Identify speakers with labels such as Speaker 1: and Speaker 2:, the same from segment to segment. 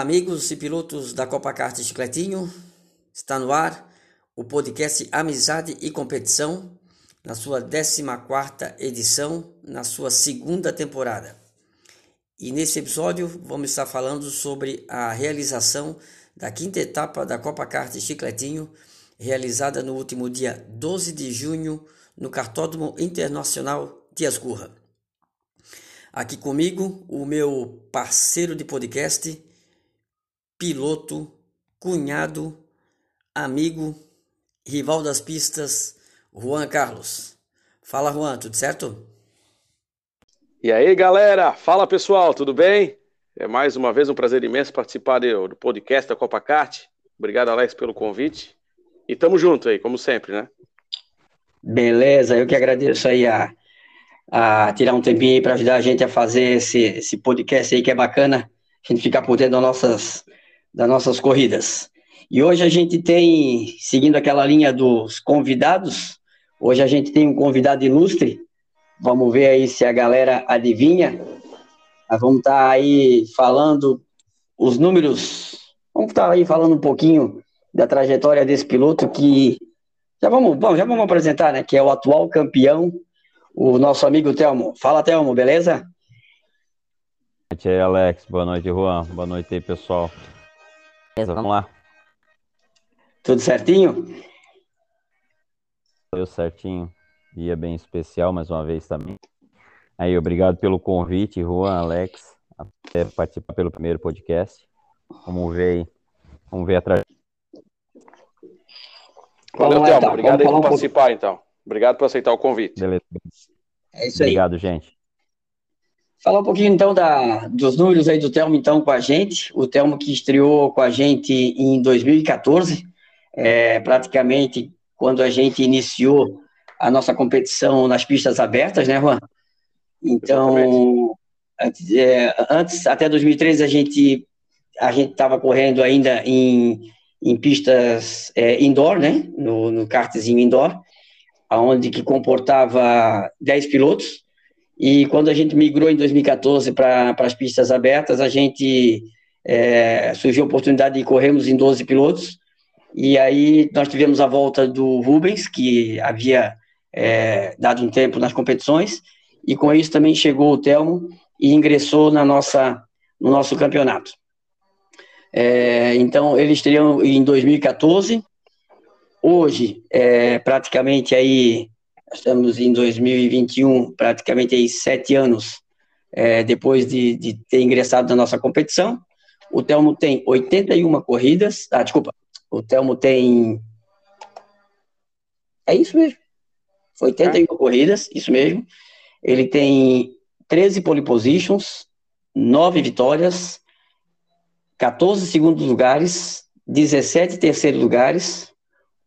Speaker 1: Fala amigos e pilotos da Copa Kart Chicletinho, está no ar o podcast Amizade e Competição, na sua 14ª edição, na sua segunda temporada. E nesse episódio vamos estar falando sobre a realização da quinta etapa da Copa Kart Chicletinho, realizada no último dia 12 de junho no Cartódromo Internacional de Ascurra. Aqui comigo o meu parceiro de podcast, piloto, cunhado, amigo, rival das pistas, Juan Carlos. Fala, Juan, tudo certo?
Speaker 2: E aí, galera? Fala, pessoal, tudo bem? É mais uma vez um prazer imenso participar do podcast da Copa Kart. Obrigado, Alex, pelo convite. E tamo junto aí, como sempre, né?
Speaker 3: Beleza, eu que agradeço aí a, a tirar um tempinho aí para ajudar a gente a fazer esse, esse podcast aí que é bacana, a gente ficar por dentro das nossas das nossas corridas. E hoje a gente tem, seguindo aquela linha dos convidados, hoje a gente tem um convidado ilustre. Vamos ver aí se a galera adivinha. Nós vamos estar tá aí falando os números, vamos estar tá aí falando um pouquinho da trajetória desse piloto que já vamos, bom, já vamos apresentar, né? Que é o atual campeão, o nosso amigo Telmo. Fala, Telmo, beleza? Boa
Speaker 4: noite aí, Alex. Boa noite, Juan. Boa noite aí, pessoal.
Speaker 3: Beleza, vamos lá. Tudo certinho?
Speaker 4: Tudo certinho. Dia bem especial mais uma vez também. Aí, obrigado pelo convite, Juan, Alex, até participar pelo primeiro podcast. Vamos ver aí. Vamos ver atrás.
Speaker 2: Valeu, Thelma. Então. Obrigado aí por participar, então. Obrigado por aceitar o convite.
Speaker 4: Beleza.
Speaker 3: É isso aí.
Speaker 4: Obrigado, gente.
Speaker 3: Falar um pouquinho então da, dos números aí do Telmo então com a gente. O Telmo que estreou com a gente em 2014, é, praticamente quando a gente iniciou a nossa competição nas pistas abertas, né, Juan? Então, antes, é, antes, até 2013 a gente a gente estava correndo ainda em, em pistas é, indoor, né, no, no kartzinho indoor, aonde que comportava 10 pilotos. E quando a gente migrou em 2014 para as pistas abertas, a gente é, surgiu a oportunidade de corrermos em 12 pilotos. E aí nós tivemos a volta do Rubens, que havia é, dado um tempo nas competições, e com isso também chegou o Telmo e ingressou na nossa, no nosso campeonato. É, então, eles teriam em 2014. Hoje, é, praticamente aí estamos em 2021, praticamente aí sete anos é, depois de, de, ter ingressado na nossa competição. O Telmo tem 81 corridas. Ah, desculpa. O Telmo tem. É isso mesmo. 81 é. corridas, isso mesmo. Ele tem 13 pole positions, 9 vitórias, 14 segundos lugares, 17 terceiros lugares,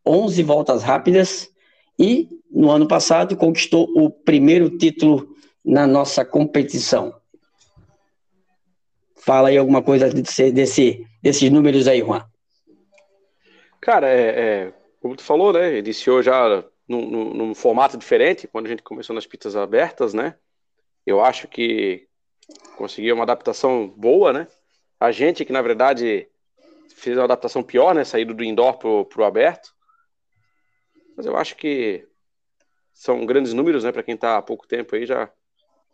Speaker 3: 11 voltas rápidas e no ano passado, conquistou o primeiro título na nossa competição. Fala aí alguma coisa desse, desse, desses números aí, Juan.
Speaker 2: Cara, é, é, como tu falou, né? Iniciou já num, num, num, formato diferente, quando a gente começou nas pistas abertas, né? Eu acho que conseguiu uma adaptação boa, né? A gente que, na verdade, fez uma adaptação pior, né? Saído do indoor pro, pro aberto. Mas eu acho que são grandes números, né? Para quem está há pouco tempo aí, já,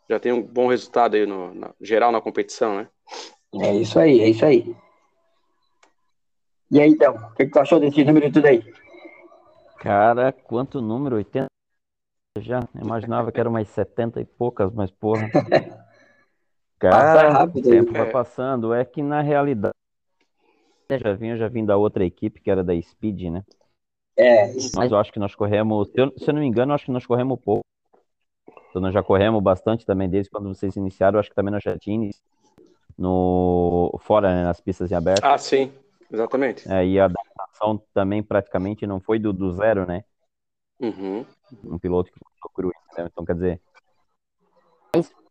Speaker 2: já tem um bom resultado aí no na, geral na competição, né?
Speaker 3: É isso aí, é isso aí. E aí, então, o que, que tu achou desse número tudo aí?
Speaker 4: Cara, quanto número? 80 já? imaginava que era umas 70 e poucas, mas porra. Cara, rápido, o tempo é. vai passando. É que na realidade já vim, já vim da outra equipe que era da Speed, né? É, isso. Mas eu acho que nós corremos, se eu, se eu não me engano, eu acho que nós corremos pouco. Então nós já corremos bastante também desde quando vocês iniciaram, eu acho que também nós já tínhamos no fora, né, nas pistas em aberto.
Speaker 2: Ah, sim, exatamente.
Speaker 4: É, e a adaptação também praticamente não foi do, do zero, né?
Speaker 2: Uhum.
Speaker 4: Um piloto que procurou né? Então, quer dizer,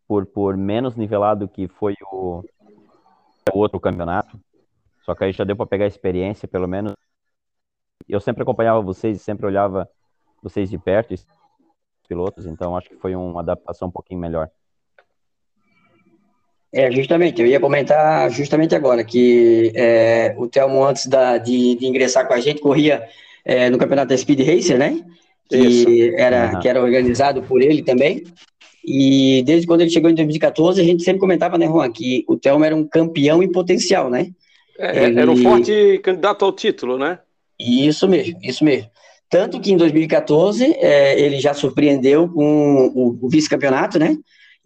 Speaker 4: por, por menos nivelado que foi o, o outro campeonato, só que aí já deu para pegar experiência, pelo menos eu sempre acompanhava vocês e sempre olhava vocês de perto, pilotos, então acho que foi uma adaptação um pouquinho melhor.
Speaker 3: É, justamente, eu ia comentar justamente agora que é, o Telmo, antes da, de, de, ingressar com a gente, corria é, no campeonato da Speed Racer, né? Que era, uhum. que era organizado por ele também. E desde quando ele chegou em 2014, a gente sempre comentava, né, Juan, que o Telmo era um campeão em potencial, né?
Speaker 2: É, ele... Era um forte candidato ao título, né?
Speaker 3: Isso mesmo, isso mesmo. Tanto que em 2014 é, ele já surpreendeu com o, o vice-campeonato, né?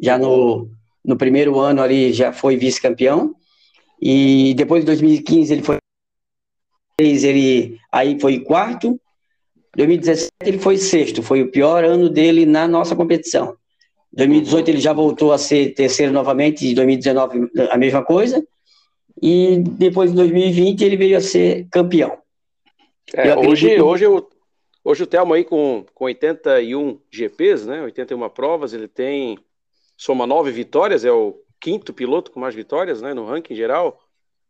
Speaker 3: Já no, no primeiro ano ali já foi vice-campeão. E depois de 2015 ele foi ele aí foi quarto. 2017 ele foi sexto, foi o pior ano dele na nossa competição. 2018 ele já voltou a ser terceiro novamente, em 2019 a mesma coisa. E depois em 2020 ele veio a ser campeão.
Speaker 2: É, hoje, hoje, o, hoje o Telmo aí com, com 81 GPs, né? 81 provas, ele tem soma nove vitórias, é o quinto piloto com mais vitórias, né, no ranking geral,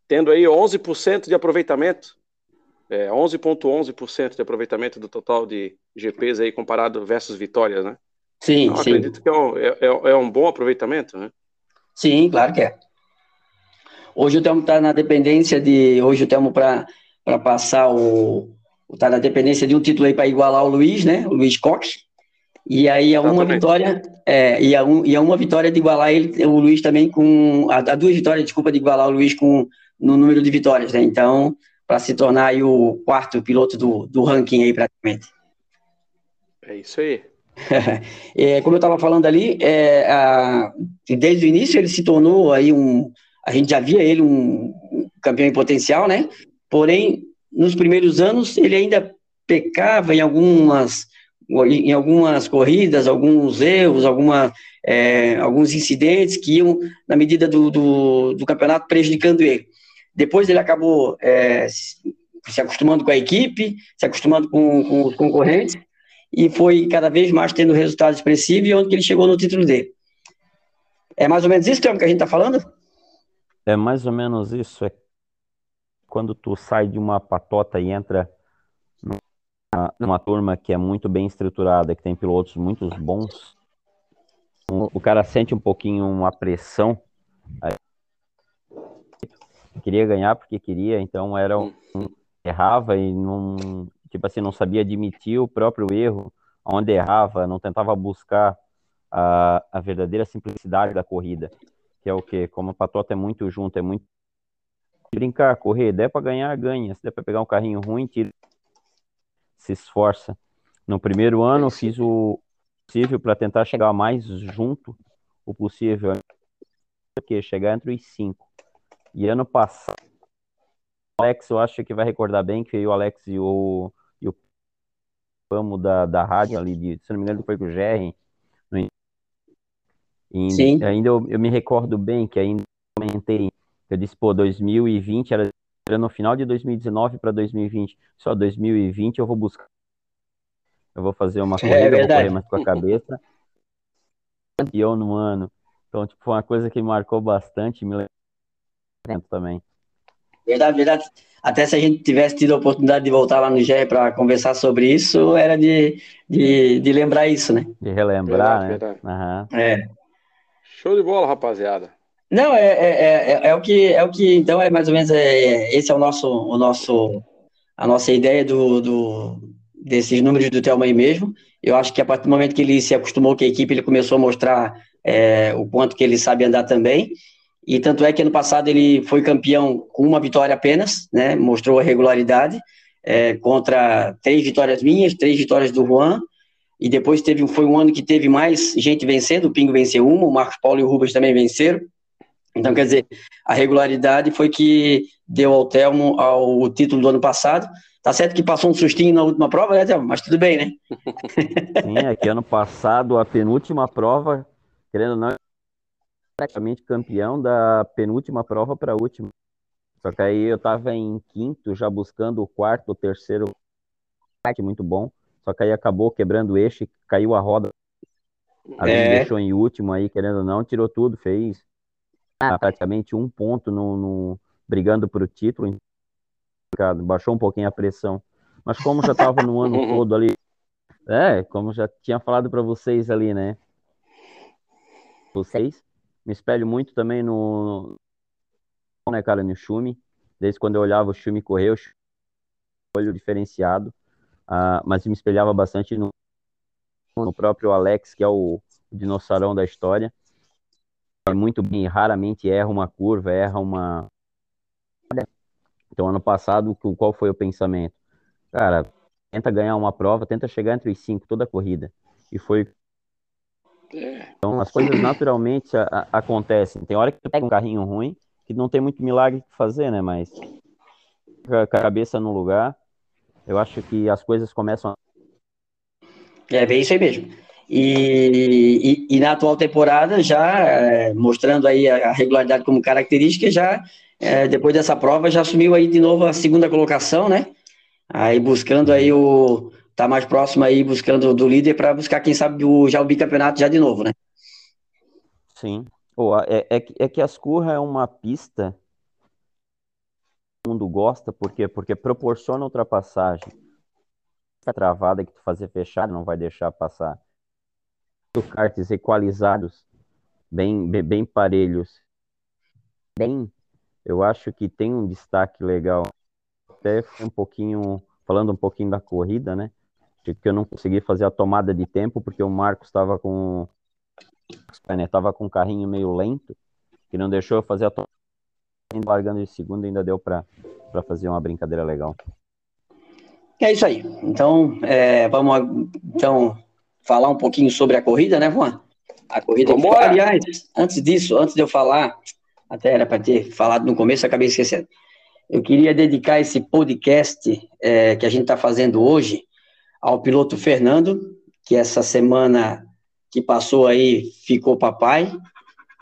Speaker 2: tendo aí 11% de aproveitamento, é, 11,11% de aproveitamento do total de GPs aí comparado versus vitórias, né?
Speaker 3: Sim, então, sim.
Speaker 2: Acredito que é um, é, é, é um bom aproveitamento, né?
Speaker 3: Sim, claro que é. Hoje o Telmo está na dependência de. Hoje o Telmo para passar o. Está na dependência de um título aí para igualar o Luiz, né? O Luiz Cox. E aí a uma vitória, é, e, a um, e a uma vitória de igualar ele, o Luiz também com. A, a duas vitórias, desculpa, de igualar o Luiz com no número de vitórias, né? Então, para se tornar aí o quarto piloto do, do ranking aí, praticamente.
Speaker 2: É isso aí.
Speaker 3: é, como eu estava falando ali, é, a, desde o início ele se tornou aí um. A gente já via ele um campeão em potencial, né? Porém, nos primeiros anos ele ainda pecava em algumas em algumas corridas, alguns erros, alguma, é, alguns incidentes que iam, na medida do, do, do, campeonato, prejudicando ele. Depois ele acabou é, se acostumando com a equipe, se acostumando com, com, os concorrentes, e foi cada vez mais tendo resultados expressivos, e onde ele chegou no título dele. É mais ou menos isso, Tiago, que a gente está falando?
Speaker 4: É mais ou menos isso. É quando tu sai de uma patota e entra numa turma que é muito bem estruturada, que tem pilotos muito bons, o cara sente um pouquinho uma pressão. Queria ganhar porque queria, então era um, errava e não, tipo assim, não sabia admitir o próprio erro, onde errava, não tentava buscar a, a verdadeira simplicidade da corrida, que é o que, como a patota é muito junto, é muito brincar, correr, der para ganhar, ganha, se der para pegar um carrinho ruim, tira se esforça. No primeiro ano, fiz o possível para tentar chegar mais junto o possível, porque chegar entre os cinco. E ano passado, o Alex, eu acho que vai recordar bem que o Alex e o, e o Pamo da, da rádio ali, de, se não me engano, foi com o Gerry. Sim. Ainda eu, eu me recordo bem que ainda comentei, eu disse, pô, 2020 era no final de 2019 para 2020. Só 2020 eu vou buscar. Eu vou fazer uma é corrida, é vou correr mais com a cabeça. E eu no ano. Então, tipo, foi uma coisa que marcou bastante, me lembro também.
Speaker 3: Verdade, verdade. Até se a gente tivesse tido a oportunidade de voltar lá no GE para conversar sobre isso, era de, de, de, lembrar isso, né?
Speaker 4: De relembrar,
Speaker 2: verdade,
Speaker 4: né?
Speaker 3: Verdade. Uhum. É.
Speaker 2: Show de bola, rapaziada.
Speaker 3: Não, é, é, é, é, o que é o que então é mais ou menos é, esse é o nosso o nosso a nossa ideia do, do desses números do Thelma aí mesmo. Eu acho que a partir do momento que ele se acostumou com a equipe, ele começou a mostrar é, o quanto que ele sabe andar também. E tanto é que ano passado ele foi campeão com uma vitória apenas, né? Mostrou a regularidade é, contra três vitórias minhas, três vitórias do Juan. E depois teve foi um ano que teve mais gente vencendo. O Pingo venceu uma, o Marcos Paulo e o Rubens também venceram. Então, quer dizer, a regularidade foi que deu ao Telmo ao título do ano passado. Tá certo que passou um sustinho na última prova, né, Telmo? Mas tudo bem, né?
Speaker 4: Sim, é que ano passado, a penúltima prova, querendo ou não, praticamente campeão da penúltima prova para a última. Só que aí eu tava em quinto, já buscando o quarto, o terceiro, muito bom. Só que aí acabou quebrando o eixo, caiu a roda. A é. deixou em último aí, querendo ou não, tirou tudo, fez praticamente um ponto no, no brigando por o título, baixou um pouquinho a pressão. Mas como já estava no ano todo ali, é, como já tinha falado para vocês ali, né? Vocês, me espelho muito também no, né, cara, no Schumi. Desde quando eu olhava o Schumi correr, o olho diferenciado, uh, mas me espelhava bastante no, no próprio Alex, que é o, o dinossaurão da história. Muito bem, raramente erra uma curva, erra uma. Então, ano passado, qual foi o pensamento? Cara, tenta ganhar uma prova, tenta chegar entre os cinco toda a corrida. E foi. Então, as coisas naturalmente a, a, acontecem. Tem hora que tu pega um carrinho ruim, que não tem muito milagre que fazer, né? Mas a cabeça no lugar, eu acho que as coisas começam a.
Speaker 3: É bem isso aí mesmo. E, e, na atual temporada, já é, mostrando aí a, regularidade como característica, já é, depois dessa prova, já assumiu aí de novo a segunda colocação, né? Aí buscando aí o. Tá mais próximo aí, buscando do líder para buscar, quem sabe, o, já o bicampeonato já de novo, né?
Speaker 4: Sim. Oh, é, é, é que Ascurra é uma pista mundo gosta, por quê? Porque proporciona ultrapassagem. Travada que tu fazer fechar não vai deixar passar. Karts equalizados, bem, bem, bem parelhos. Bem, eu acho que tem um destaque legal. Até um pouquinho, falando um pouquinho da corrida, né? Que eu não consegui fazer a tomada de tempo porque o Marcos estava com né, com um carrinho meio lento, que não deixou eu fazer a tomada, largando de segundo, ainda deu para fazer uma brincadeira legal.
Speaker 3: É isso aí. Então, é, vamos então falar um pouquinho sobre a corrida, né, Juan? A corrida. Vamos Aliás, antes disso, antes de eu falar, até era para ter falado no começo, acabei esquecendo. Eu queria dedicar esse podcast é, que a gente está fazendo hoje ao piloto Fernando, que essa semana que passou aí ficou papai,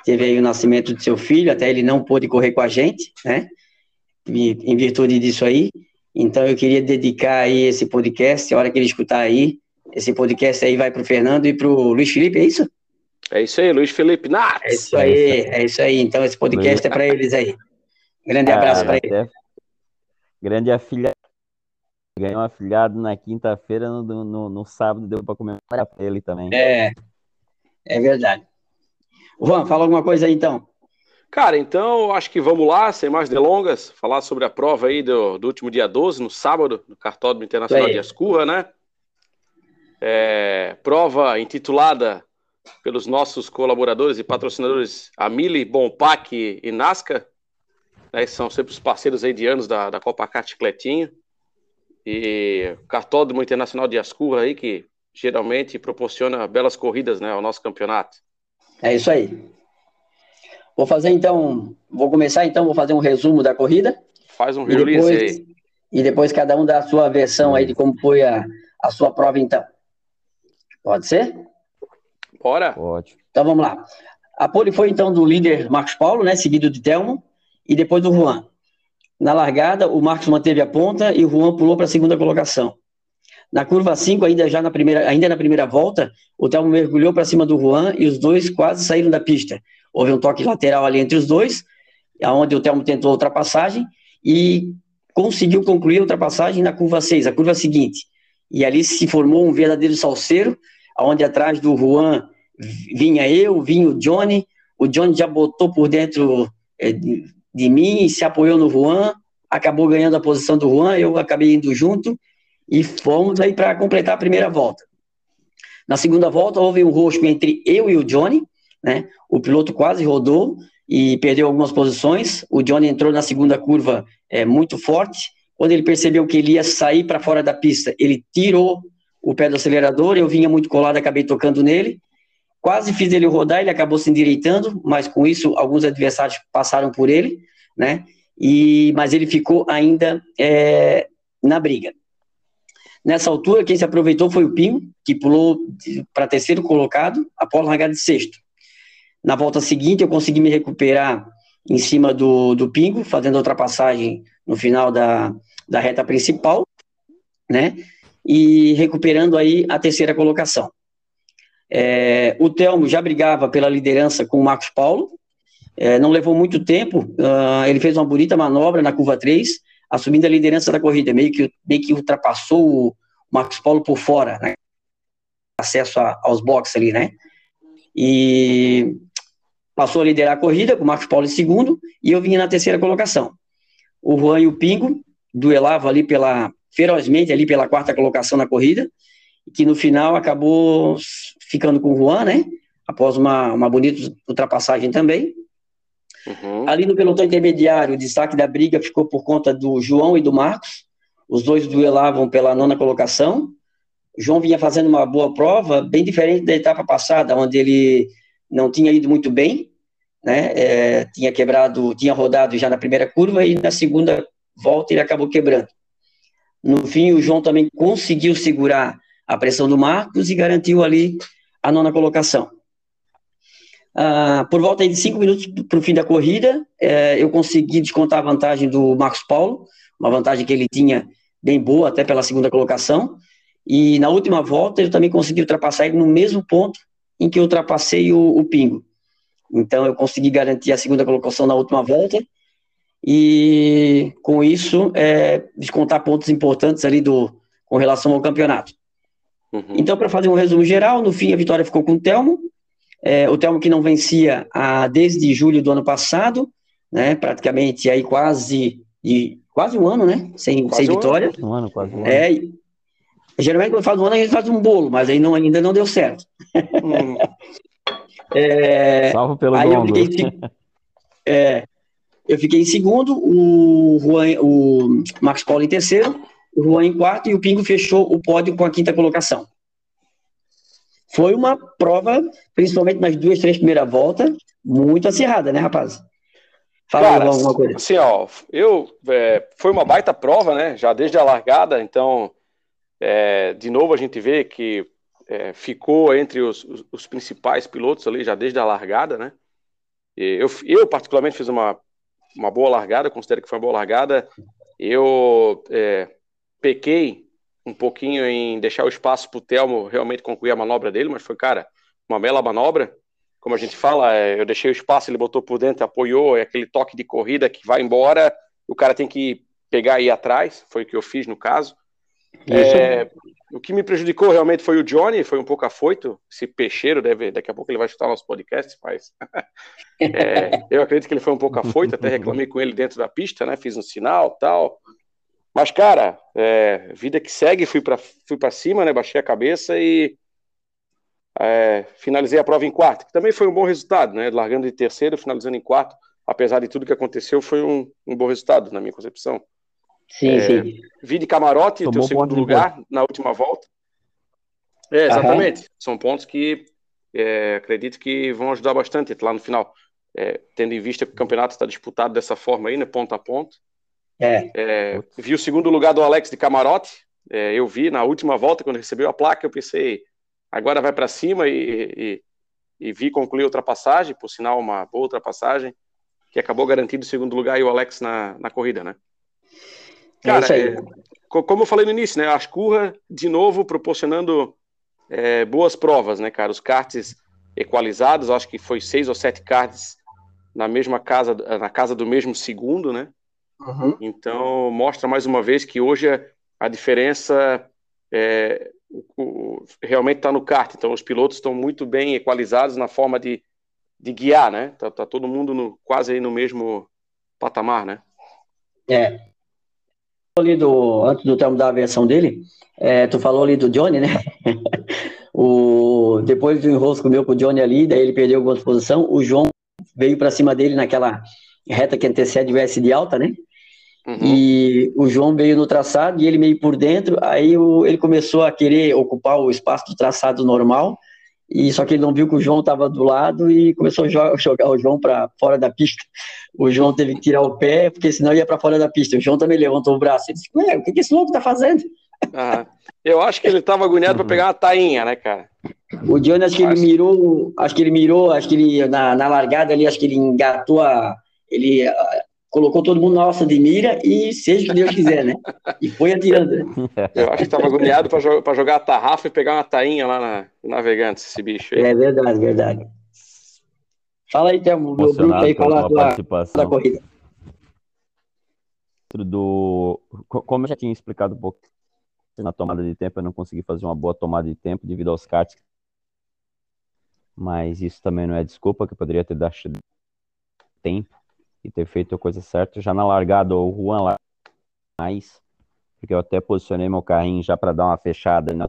Speaker 3: teve aí o nascimento de seu filho, até ele não pôde correr com a gente, né? Em virtude disso aí. Então eu queria dedicar aí esse podcast, a hora que ele escutar aí, esse podcast aí vai para o Fernando e para o Luiz Felipe, é isso?
Speaker 2: É isso aí, Luiz Felipe Nats.
Speaker 3: É isso aí, é isso aí. Então esse podcast é para eles aí. Grande abraço para eles.
Speaker 4: Grande afilhado. Ganhou um afilhado na quinta-feira, no, no, no, sábado deu para comemorar para ele também.
Speaker 3: É, é verdade. Juan, fala alguma coisa aí então.
Speaker 2: Cara, então acho que vamos lá, sem mais delongas, falar sobre a prova aí do, do último dia 12, no sábado, no Cartódromo Internacional de Ascurra, né? É, prova intitulada pelos nossos colaboradores e patrocinadores Amili, Bompac e Nasca, né, são sempre os parceiros aí de anos da, da Copa Chicletinho, e Cartódromo Internacional de Ascurra aí, que geralmente proporciona belas corridas né, ao nosso campeonato.
Speaker 3: É isso aí. Vou fazer então, vou começar então, vou fazer um resumo da corrida.
Speaker 2: Faz um release aí.
Speaker 3: E depois cada um dá a sua versão aí de como foi a, a sua prova então. Pode ser?
Speaker 2: Bora.
Speaker 4: Pode.
Speaker 3: Então vamos lá. A pole foi então do líder Marcos Paulo, né, seguido de Telmo, e depois do Juan. Na largada, o Marcos manteve a ponta e o Juan pulou para a segunda colocação. Na curva 5, ainda já na primeira, ainda na primeira volta, o Telmo mergulhou para cima do Juan e os dois quase saíram da pista. Houve um toque lateral ali entre os dois, onde o Telmo tentou a ultrapassagem e conseguiu concluir a ultrapassagem na curva 6, a curva seguinte. E ali se formou um verdadeiro salseiro, onde atrás do Juan vinha eu, vinha o Johnny, o Johnny já botou por dentro é, de, mim se apoiou no Juan, acabou ganhando a posição do Juan, eu acabei indo junto, e fomos aí para completar a primeira volta. Na segunda volta, houve um roxo entre eu e o Johnny, né? O piloto quase rodou e perdeu algumas posições. O Johnny entrou na segunda curva é, muito forte. Quando ele percebeu que ele ia sair para fora da pista, ele tirou o pé do acelerador. Eu vinha muito colado, acabei tocando nele. Quase fiz ele rodar, ele acabou se endireitando, mas com isso alguns adversários passaram por ele, né? E, mas ele ficou ainda é, na briga. Nessa altura, quem se aproveitou foi o Pinho, que pulou para terceiro colocado, após largar de sexto. Na volta seguinte, eu consegui me recuperar em cima do, do Pingo, fazendo a ultrapassagem no final da, da reta principal, né? E recuperando aí a terceira colocação. É, o Telmo já brigava pela liderança com o Marcos Paulo, é, não levou muito tempo, uh, ele fez uma bonita manobra na curva 3, assumindo a liderança da corrida, meio que, meio que ultrapassou o Marcos Paulo por fora, né? acesso a, aos boxes ali, né? E passou a liderar a corrida, com o Marcos Paulo em segundo, e eu vinha na terceira colocação. O Juan e o Pingo duelavam ali pela, ferozmente ali pela quarta colocação na corrida, que no final acabou ficando com o Juan, né? Após uma, uma bonita ultrapassagem também. Uhum. Ali no pelotão intermediário, o destaque da briga ficou por conta do João e do Marcos. Os dois duelavam pela nona colocação. O João vinha fazendo uma boa prova, bem diferente da etapa passada, onde ele não tinha ido muito bem, né? É, tinha quebrado, tinha rodado já na primeira curva e na segunda volta ele acabou quebrando. No fim, o João também conseguiu segurar a pressão do Marcos e garantiu ali a nona colocação. Ah, por volta de cinco minutos para o fim da corrida, eh, eu consegui descontar a vantagem do Marcos Paulo, uma vantagem que ele tinha bem boa, até pela segunda colocação, e na última volta eu também consegui ultrapassar ele no mesmo ponto em que eu ultrapassei o, o Pingo. Então eu consegui garantir a segunda colocação na última volta, e com isso é, descontar pontos importantes ali do, com relação ao campeonato. Uhum. Então, para fazer um resumo geral, no fim a vitória ficou com o Telmo, é, o Telmo que não vencia a, desde julho do ano passado, né, praticamente aí quase, de, quase um ano, né, sem, sem um vitória.
Speaker 4: Ano. Um ano, quase um ano.
Speaker 3: É, geralmente quando faz um ano a gente faz um bolo, mas aí não, ainda não deu certo. Hum.
Speaker 4: é, Salvo pelo aí
Speaker 3: eu fiquei, é, eu fiquei em segundo, o, Juan, o Max Paulo em terceiro, o Juan em quarto e o Pingo fechou o pódio com a quinta colocação. Foi uma prova, principalmente nas duas, três primeiras voltas, muito acirrada, né, rapaz?
Speaker 2: Fala Cara, alguma coisa. Assim, ó, eu, é, foi uma baita prova, né, já desde a largada, então, é, de novo a gente vê que é, ficou entre os, os, os, principais pilotos ali já desde a largada, né, eu, eu particularmente fiz uma uma boa largada, considero que foi uma boa largada. Eu é, pequei um pouquinho em deixar o espaço para o Telmo realmente concluir a manobra dele, mas foi, cara, uma bela manobra. Como a gente fala, é, eu deixei o espaço, ele botou por dentro, apoiou, é aquele toque de corrida que vai embora, o cara tem que pegar e ir atrás, foi o que eu fiz no caso. É, o que me prejudicou realmente foi o Johnny, foi um pouco afoito. Esse peixeiro deve, daqui a pouco ele vai chutar nosso podcast, mas é, eu acredito que ele foi um pouco afoito. Até reclamei com ele dentro da pista, né? Fiz um sinal, tal. Mas cara, é, vida que segue, fui para fui cima, né? Baixei a cabeça e é, finalizei a prova em quarto, que também foi um bom resultado, né? Largando de terceiro, finalizando em quarto, apesar de tudo que aconteceu, foi um, um bom resultado na minha concepção.
Speaker 3: Sim, é, sim.
Speaker 2: Vi de camarote, Tomou teu segundo lugar na última volta. É, exatamente. Aham. São pontos que é, acredito que vão ajudar bastante lá no final. É, tendo em vista que o campeonato está disputado dessa forma aí, né, ponto a ponto. É. é vi o segundo lugar do Alex de camarote. É, eu vi na última volta, quando recebeu a placa, eu pensei, agora vai para cima e, e, e, vi concluir a ultrapassagem, por sinal, uma boa ultrapassagem, que acabou garantindo o segundo lugar e o Alex na, na corrida, né? É Cara, é, como eu falei no início, né? A Ascurra, de novo, proporcionando é, boas provas, né, cara? Os karts equalizados, acho que foi seis ou sete karts na mesma casa, na casa do mesmo segundo, né? Uhum. Então, mostra mais uma vez que hoje a diferença é, o, o, realmente está no kart. Então, os pilotos estão muito bem equalizados na forma de, de guiar, né? Tá, tá todo mundo no, quase aí no mesmo patamar, né?
Speaker 3: É, ali do, antes do termo da aviação dele, é, tu falou ali do Johnny, né? o, depois do enrosco meu com o Johnny ali, daí ele perdeu alguma posição, o João veio para cima dele naquela reta que antecede o S de alta, né? Uhum. E o João veio no traçado e ele meio por dentro, aí o, ele começou a querer ocupar o espaço do traçado normal, e só que ele não viu que o João estava do lado e começou a jogar, o João para fora da pista. O João teve que tirar o pé, porque senão ia para fora da pista. O João também levantou o braço e disse: Ué, o que, que esse louco está fazendo?
Speaker 2: Ah, eu acho que ele estava agoniado para pegar uma tainha, né, cara?
Speaker 3: O Johnny, acho que ele mirou, acho que ele mirou, acho que ele na, na largada ali, acho que ele engatou a. Ele colocou todo mundo na alça de mira e seja o que Deus quiser, né? E foi atirando.
Speaker 2: Eu acho que estava agoniado para jogar, jogar a tarrafa e pegar uma tainha lá na Navegantes, esse bicho aí.
Speaker 3: É verdade, verdade. Fala aí, Thelmo, meu grupo aí, fala da, da corrida.
Speaker 4: Do, como eu já tinha explicado um pouco na tomada de tempo, eu não consegui fazer uma boa tomada de tempo devido aos karts mas isso também não é desculpa, que eu poderia ter dado tempo e ter feito a coisa certa. Já na largada, o Juan lá mais, porque eu até posicionei meu carrinho já para dar uma fechada, né?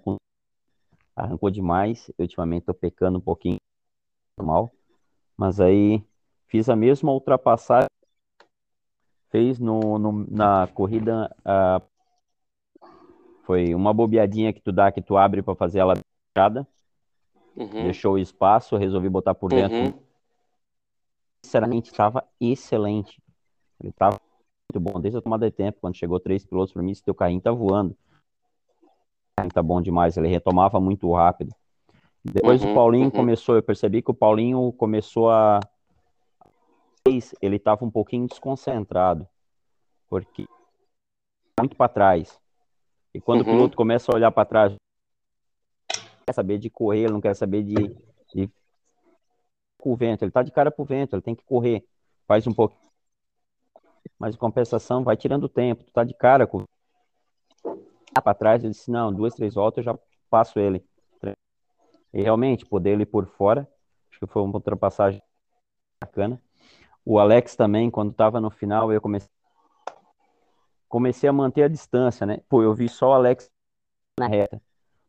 Speaker 4: arrancou demais. Eu, ultimamente estou pecando um pouquinho mal, mas aí fiz a mesma ultrapassagem fez no, no na corrida foi uma bobeadinha que tu dá que tu abre para fazer ela fechada uhum. deixou o espaço resolvi botar por dentro uhum. Sinceramente estava excelente ele estava muito bom desde a tomada de tempo quando chegou três pilotos para mim esse teu carrinho tá voando tá bom demais ele retomava muito rápido depois uhum, o Paulinho uhum. começou eu percebi que o Paulinho começou a ele estava um pouquinho desconcentrado, porque muito para trás. E quando uhum. o piloto começa a olhar para trás, não quer saber de correr, ele não quer saber de, de com o vento, ele está de cara pro vento, ele tem que correr, faz um pouco. Mas em compensação, vai tirando tempo, tu tá de cara com para trás, ele disse, não, duas, três voltas eu já passo ele. E realmente, poder ele por fora, acho que foi uma ultrapassagem bacana. O Alex também, quando estava no final, eu comecei, comecei a manter a distância, né? Pô, eu vi só o Alex na reta.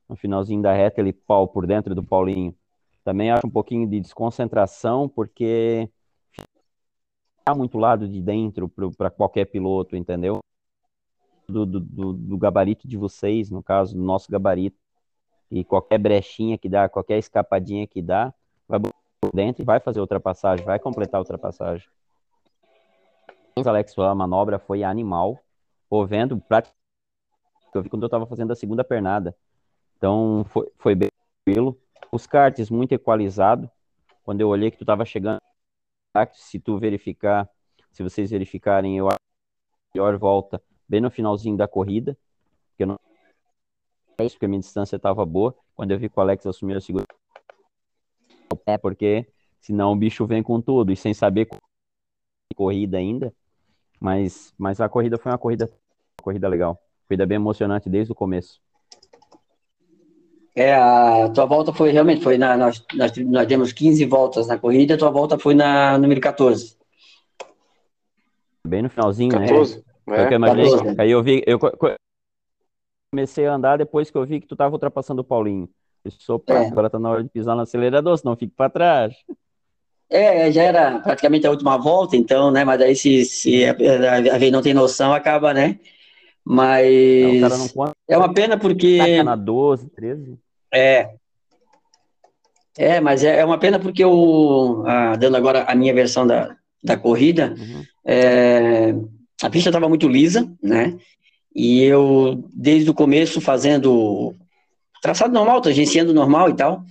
Speaker 4: No finalzinho da reta, ele pau por dentro do Paulinho. Também acho um pouquinho de desconcentração, porque tá muito lado de dentro para qualquer piloto, entendeu? Do, do, do, gabarito de vocês, no caso, do nosso gabarito. E qualquer brechinha que dá, qualquer escapadinha que dá, vai dentro e vai fazer ultrapassagem, vai completar a ultrapassagem. Alex, a manobra foi animal, pô, vendo praticamente eu vi quando eu estava fazendo a segunda pernada. Então, foi, foi bem tranquilo. Os karts muito equalizado. Quando eu olhei que tu estava chegando, se tu verificar, se vocês verificarem, eu acho melhor volta bem no finalzinho da corrida, porque não é isso porque a minha distância estava boa. Quando eu vi que o Alex assumiu a segunda é porque senão o bicho vem com tudo e sem saber corrida ainda. Mas, mas a corrida foi uma corrida, uma corrida legal. Corrida bem emocionante desde o começo.
Speaker 3: É, a tua volta foi realmente, foi na, nós, nós, nós demos 15 voltas na corrida, a tua volta foi na número 14.
Speaker 4: Bem no finalzinho, 14? né? 14. É. Eu imaginei, 14. Aí eu vi, eu comecei a andar depois que eu vi que tu tava ultrapassando o Paulinho. Sou é. agora tá na hora de pisar no acelerador, senão fico para trás.
Speaker 3: É, já era praticamente a última volta, então, né? Mas aí se, se a, a, a não tem noção, acaba, né? Mas não, não é uma pena porque.
Speaker 4: Tá na 12, 13.
Speaker 3: É. É, mas é, é uma pena porque o. dando agora a minha versão da, da corrida, uhum. é, a pista estava muito lisa, né? E eu, desde o começo, fazendo traçado normal, tangenciando normal e tal.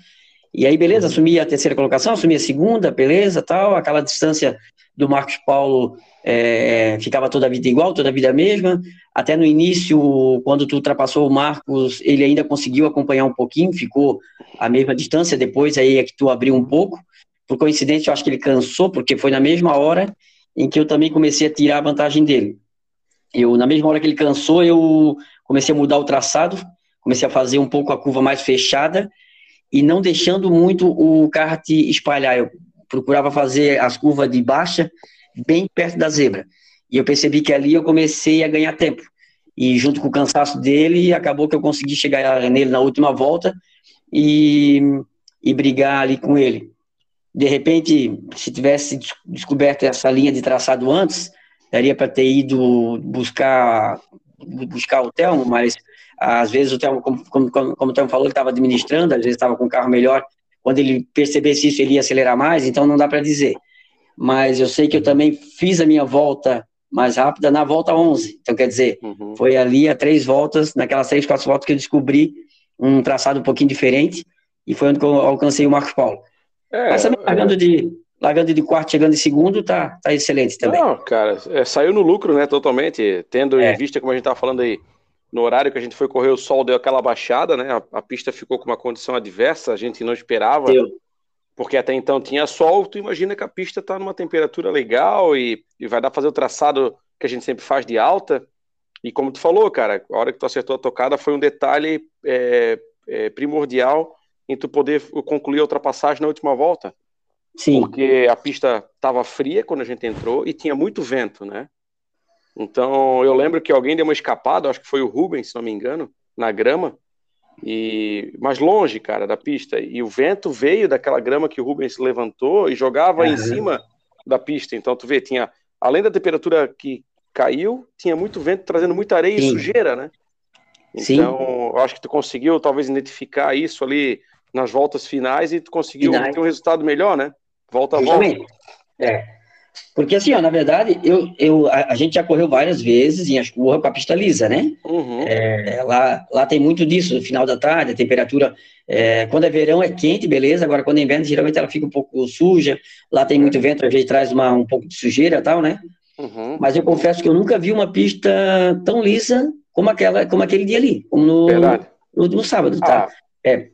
Speaker 3: E aí, beleza, uhum. assumi a terceira colocação, assumi a segunda, beleza, tal. Aquela distância do Marcos Paulo é, ficava toda a vida igual, toda a vida mesma. Até no início, quando tu ultrapassou o Marcos, ele ainda conseguiu acompanhar um pouquinho, ficou a mesma distância. Depois aí é que tu abriu um pouco. Por coincidência, eu acho que ele cansou, porque foi na mesma hora em que eu também comecei a tirar a vantagem dele. Eu, na mesma hora que ele cansou, eu comecei a mudar o traçado comecei a fazer um pouco a curva mais fechada e não deixando muito o kart espalhar. Eu procurava fazer as curvas de baixa bem perto da zebra. E eu percebi que ali eu comecei a ganhar tempo. E junto com o cansaço dele, acabou que eu consegui chegar nele na última volta e, e brigar ali com ele. De repente, se tivesse descoberto essa linha de traçado antes, daria para ter ido buscar buscar o Telmo, mas às vezes o Telmo, como, como, como o Telmo falou, ele estava administrando, às vezes estava com um carro melhor. Quando ele percebesse isso, ele ia acelerar mais, então não dá para dizer. Mas eu sei que eu também fiz a minha volta mais rápida na volta 11. Então, quer dizer, uhum. foi ali a três voltas, naquelas três, quatro voltas que eu descobri um traçado um pouquinho diferente e foi onde eu alcancei o Marcos Paulo. É, Mas também largando, é... de, largando de quarto, chegando em segundo, tá, tá excelente também.
Speaker 2: Não, cara, é, saiu no lucro, né, totalmente, tendo é. em vista, como a gente tava falando aí, no horário que a gente foi correr, o sol deu aquela baixada, né? A, a pista ficou com uma condição adversa, a gente não esperava. Deu. Porque até então tinha sol, tu imagina que a pista está numa temperatura legal e, e vai dar para fazer o traçado que a gente sempre faz de alta. E como tu falou, cara, a hora que tu acertou a tocada foi um detalhe é, é, primordial em tu poder concluir a ultrapassagem na última volta.
Speaker 3: Sim.
Speaker 2: Porque a pista estava fria quando a gente entrou e tinha muito vento, né? Então eu lembro que alguém deu uma escapada, acho que foi o Rubens, se não me engano, na grama, e mais longe, cara, da pista. E o vento veio daquela grama que o Rubens levantou e jogava em cima da pista. Então tu vê, tinha além da temperatura que caiu, tinha muito vento trazendo muita areia Sim. e sujeira, né? Então, Sim. eu acho que tu conseguiu talvez identificar isso ali nas voltas finais e tu conseguiu ter um resultado melhor, né? Volta a volta.
Speaker 3: É. Porque assim, ó, na verdade, eu, eu, a, a, gente já correu várias vezes em Ascurra com a pista lisa, né? Uhum. É, lá, lá tem muito disso, no final da tarde, a temperatura, é, quando é verão é quente, beleza, agora quando é inverno, geralmente ela fica um pouco suja, lá tem muito vento, às vezes traz uma, um pouco de sujeira e tal, né? Uhum. Mas eu confesso que eu nunca vi uma pista tão lisa como, aquela, como aquele dia ali, como no, no, no, sábado, tá? Ah. É,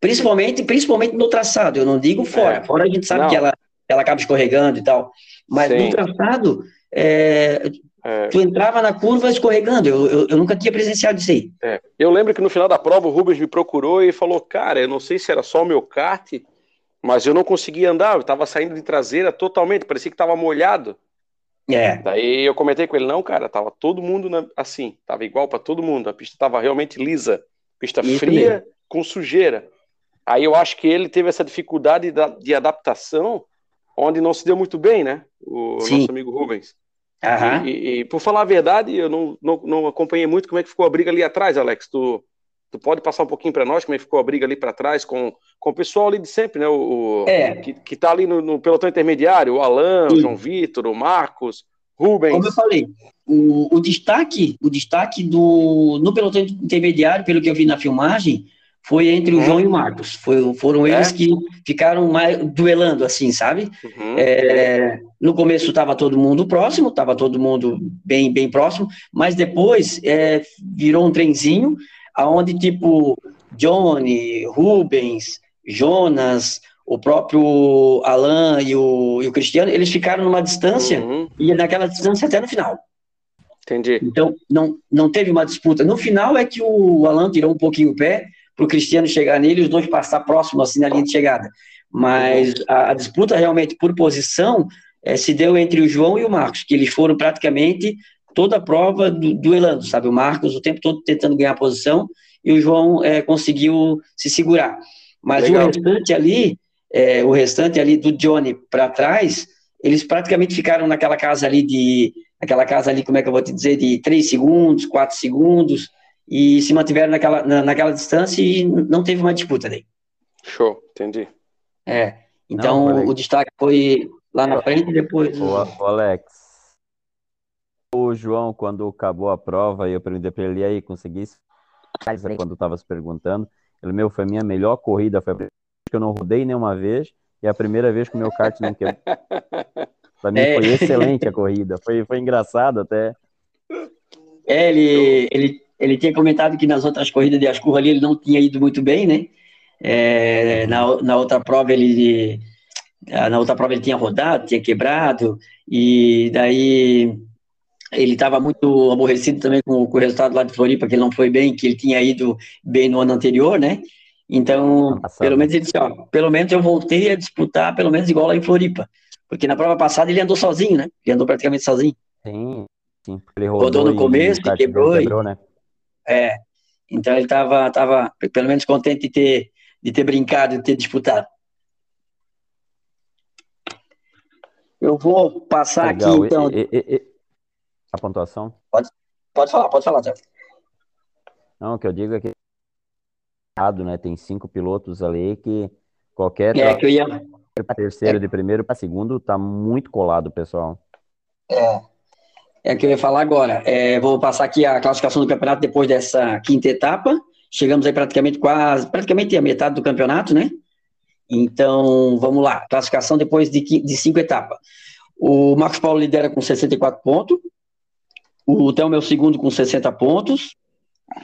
Speaker 3: principalmente, principalmente no traçado, eu não digo fora, é. fora a gente sabe não. que ela ela acaba escorregando e tal. Mas Sim. no traçado, é, é. tu entrava na curva escorregando. Eu, eu, eu, nunca tinha presenciado isso aí.
Speaker 2: É. Eu lembro que no final da prova o Rubens me procurou e falou: Cara, eu não sei se era só o meu kart, mas eu não conseguia andar. Eu estava saindo de traseira totalmente, parecia que estava molhado. É. Daí eu comentei com ele: Não, cara, tava todo mundo na, assim, tava igual para todo mundo. A pista estava realmente lisa, pista isso fria mesmo. com sujeira. Aí eu acho que ele teve essa dificuldade de adaptação onde não se deu muito bem, né? O Sim. nosso amigo Rubens. Uhum. E, e, por falar a verdade, eu não, não, não, acompanhei muito como é que ficou a briga ali atrás, Alex. Tu, tu pode passar um pouquinho para nós como é que ficou a briga ali para trás com, com o pessoal ali de sempre, né? O, é. que, que tá ali no, no pelotão intermediário, o Alan, Sim. o João Vitor, o Marcos, Rubens.
Speaker 3: Como eu falei, o, o destaque, o destaque do no pelotão intermediário, pelo que eu vi na filmagem, foi entre o uhum. João e o Marcos. Foi, foram é? eles que ficaram mais duelando, assim, sabe? Uhum. É, no começo estava todo mundo próximo, estava todo mundo bem, bem próximo, mas depois é, virou um trenzinho, aonde tipo Johnny, Rubens, Jonas, o próprio Alan e o, e o Cristiano, eles ficaram numa distância uhum. e naquela distância até no final.
Speaker 2: Entendi.
Speaker 3: Então, não, não teve uma disputa. No final é que o Alan tirou um pouquinho o pé, para o Cristiano chegar nele e os dois passar próximo assim na linha de chegada. Mas a, a disputa realmente por posição é, se deu entre o João e o Marcos, que eles foram praticamente toda a prova do, duelando, sabe? O Marcos o tempo todo tentando ganhar posição e o João é, conseguiu se segurar. Mas Legal. o restante ali, é, o restante ali do Johnny para trás, eles praticamente ficaram naquela casa ali de, aquela casa ali, como é que eu vou te dizer, de 3 segundos, 4 segundos, e se mantiveram naquela, na, naquela distância e não teve uma disputa daí.
Speaker 2: Show, entendi.
Speaker 3: É, então não, o destaque foi lá na frente e depois...
Speaker 4: O, o Alex, o João, quando acabou a prova, eu perguntei para ele, e aí, consegui quando estava se perguntando, ele, meu, foi a minha melhor corrida, foi a primeira que eu não rodei nenhuma vez, e a primeira vez que o meu kart não quebrou. Para mim é. foi excelente a corrida, foi, foi engraçado até.
Speaker 3: É, ele, ele ele tinha comentado que nas outras corridas de Ascurra ali ele não tinha ido muito bem, né? É, na, na outra prova ele na outra prova ele tinha rodado, tinha quebrado e daí ele estava muito aborrecido também com, com, o resultado lá de Floripa, que ele não foi bem, que ele tinha ido bem no ano anterior, né? Então, pelo menos ele disse, ó, pelo menos eu voltei a disputar pelo menos igual lá em Floripa, porque na prova passada ele andou sozinho, né? Ele andou praticamente sozinho.
Speaker 4: Sim, sim.
Speaker 3: Ele rodou, rodou no começo, e quebrou, quebrou, né? É. Então ele estava tava, pelo menos contente de ter, de ter brincado, de ter disputado. Eu vou passar Legal. aqui, então. E, e, e,
Speaker 4: a pontuação?
Speaker 3: Pode, pode falar, pode falar, Tiago.
Speaker 4: Não, o que eu digo é que né? Tem cinco pilotos ali que qualquer
Speaker 3: é, que eu ia...
Speaker 4: terceiro, é. de primeiro para segundo, tá muito colado, pessoal.
Speaker 3: É é que eu ia falar agora. É, vou passar aqui a classificação do campeonato depois dessa quinta etapa. Chegamos aí praticamente quase, praticamente a metade do campeonato, né? Então, vamos lá. Classificação depois de, de cinco etapas. O Marcos Paulo lidera com 64 pontos. O Thelma é o segundo com 60 pontos.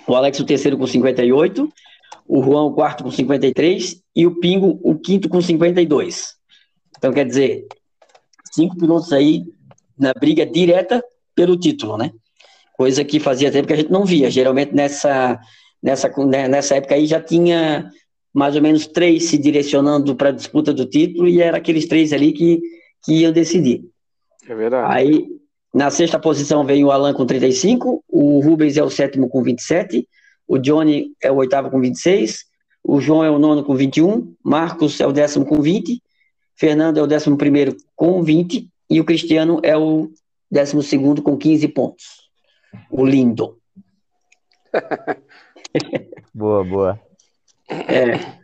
Speaker 3: O Alex o terceiro com 58. O Juan o quarto com 53. E o Pingo o quinto com 52. Então, quer dizer, cinco pilotos aí na briga direta pelo título, né? Coisa que fazia tempo que a gente não via. Geralmente nessa, nessa, né, nessa época aí já tinha mais ou menos três se direcionando para a disputa do título, e era aqueles três ali que, que iam decidir.
Speaker 2: É verdade.
Speaker 3: Aí, na sexta posição vem o Alan com 35, o Rubens é o sétimo com 27, o Johnny é o oitavo com 26, o João é o nono com 21, Marcos é o décimo com 20, Fernando é o décimo primeiro com 20 e o Cristiano é o décimo segundo com 15 pontos. O lindo.
Speaker 4: boa, boa.
Speaker 3: É,